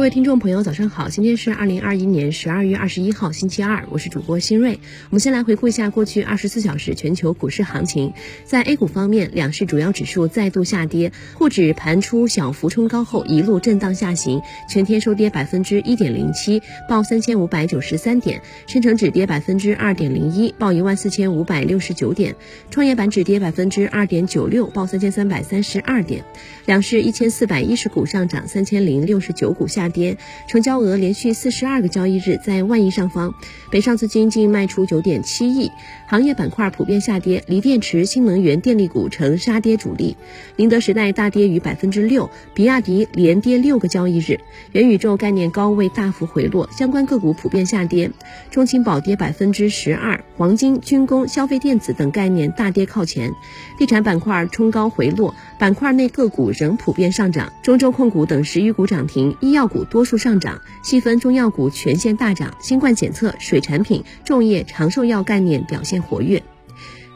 各位听众朋友，早上好！今天是二零二一年十二月二十一号，星期二，我是主播新锐。我们先来回顾一下过去二十四小时全球股市行情。在 A 股方面，两市主要指数再度下跌，沪指盘出小幅冲高后一路震荡下行，全天收跌百分之一点零七，报三千五百九十三点；深成指跌百分之二点零一，报一万四千五百六十九点；创业板指跌百分之二点九六，报三千三百三十二点。两市一千四百一十股上涨，三千零六十九股下。跌，成交额连续四十二个交易日在万亿上方，北上资金净卖出九点七亿。行业板块普遍下跌，锂电池、新能源电力股成杀跌主力。宁德时代大跌逾百分之六，比亚迪连跌六个交易日。元宇宙概念高位大幅回落，相关个股普遍下跌。中青宝跌百分之十二，黄金、军工、消费电子等概念大跌靠前。地产板块冲高回落，板块内个股仍普遍上涨。中州控股等十余股涨停，医药股。多数上涨，细分中药股全线大涨，新冠检测、水产品、种业、长寿药概念表现活跃。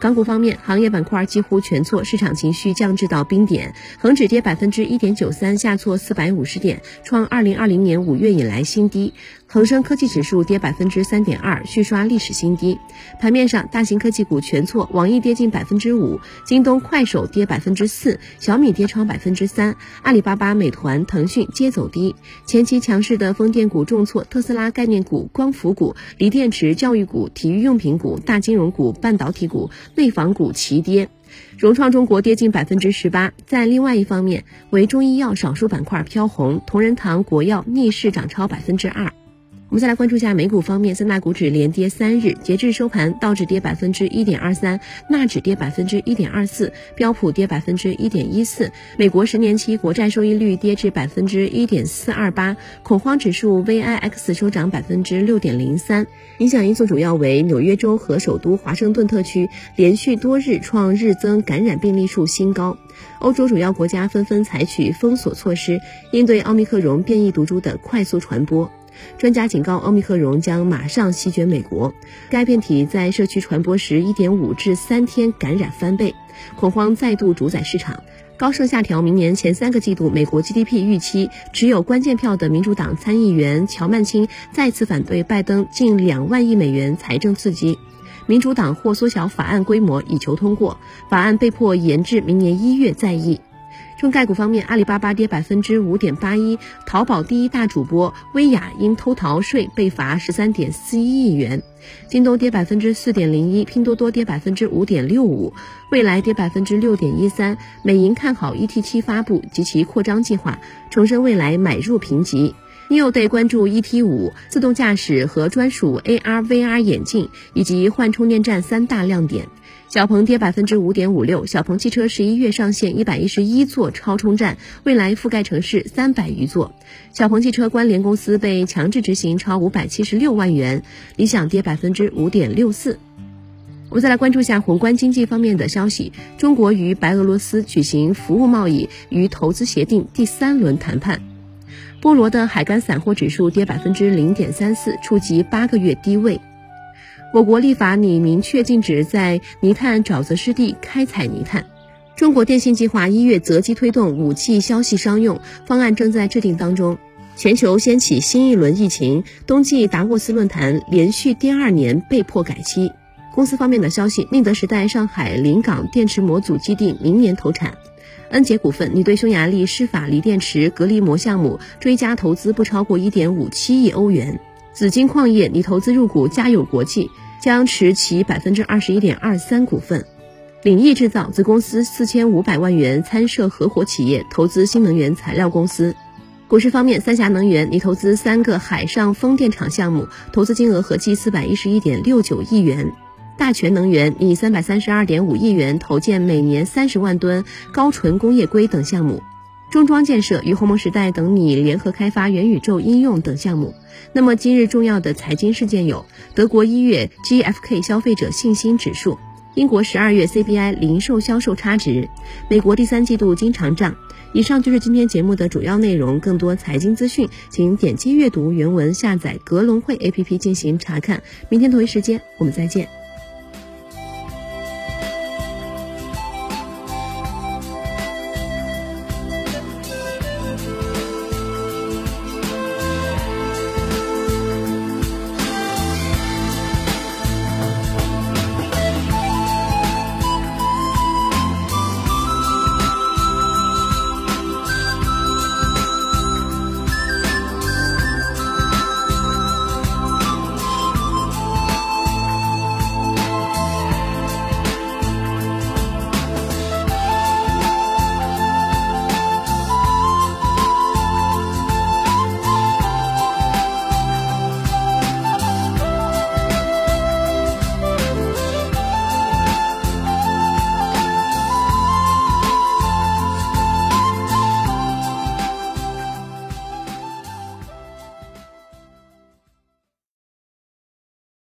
港股方面，行业板块几乎全挫，市场情绪降至到冰点。恒指跌百分之一点九三，下挫四百五十点，创二零二零年五月以来新低。恒生科技指数跌百分之三点二，续刷历史新低。盘面上，大型科技股全挫，网易跌近百分之五，京东、快手跌百分之四，小米跌超百分之三，阿里巴巴、美团、腾讯皆走低。前期强势的风电股重挫，特斯拉概念股、光伏股、锂电池、教育股、体育用品股、大金融股、半导体股、内房股齐跌。融创中国跌近百分之十八。在另外一方面，为中医药少数板块飘红，同仁堂、国药逆势涨超百分之二。我们再来关注一下美股方面，三大股指连跌三日，截至收盘，道指跌百分之一点二三，纳指跌百分之一点二四，标普跌百分之一点一四。美国十年期国债收益率跌至百分之一点四二八，恐慌指数 VIX 收涨百分之六点零三。影响因素主要为纽约州和首都华盛顿特区连续多日创日增感染病例数新高，欧洲主要国家纷纷采取封锁措施，应对奥密克戎变异毒株的快速传播。专家警告，奥密克戎将马上席卷美国。该变体在社区传播时，一点五至三天感染翻倍，恐慌再度主宰市场。高盛下调明年前三个季度美国 GDP 预期。持有关键票的民主党参议员乔曼青再次反对拜登近两万亿美元财政刺激，民主党或缩小法案规模以求通过，法案被迫延至明年一月再议。中概股方面，阿里巴巴跌百分之五点八一，淘宝第一大主播薇娅因偷逃税被罚十三点四一亿元；京东跌百分之四点零一，拼多多跌百分之五点六五，未来跌百分之六点一三。美银看好 ET 七发布及其扩张计划，重申未来买入评级。NEO 关注 ET 五自动驾驶和专属 AR VR 眼镜以及换充电站三大亮点。小鹏跌百分之五点五六，小鹏汽车十一月上线一百一十一座超充站，未来覆盖城市三百余座。小鹏汽车关联公司被强制执行超五百七十六万元。理想跌百分之五点六四。我们再来关注一下宏观经济方面的消息：中国与白俄罗斯举行服务贸易与投资协定第三轮谈判。波罗的海干散货指数跌百分之零点三四，触及八个月低位。我国立法拟明确禁止在泥炭沼泽湿地开采泥炭。中国电信计划一月择机推动五 G 消息商用方案正在制定当中。全球掀起新一轮疫情，冬季达沃斯论坛连续第二年被迫改期。公司方面的消息，宁德时代上海临港电池模组基地明年投产。恩捷股份拟对匈牙利施法锂电池隔离膜项目追加投资不超过一点五七亿欧元。紫金矿业拟投资入股嘉友国际。将持其百分之二十一点二三股份，领益制造子公司四千五百万元参涉合伙企业投资新能源材料公司。股市方面，三峡能源拟投资三个海上风电场项目，投资金额合计四百一十一点六九亿元。大全能源拟三百三十二点五亿元投建每年三十万吨高纯工业硅等项目。中装建设与鸿蒙时代等拟联合开发元宇宙应用等项目。那么今日重要的财经事件有：德国一月 GfK 消费者信心指数，英国十二月 CPI 零售销售差值，美国第三季度经常账。以上就是今天节目的主要内容。更多财经资讯，请点击阅读原文，下载格隆汇 APP 进行查看。明天同一时间，我们再见。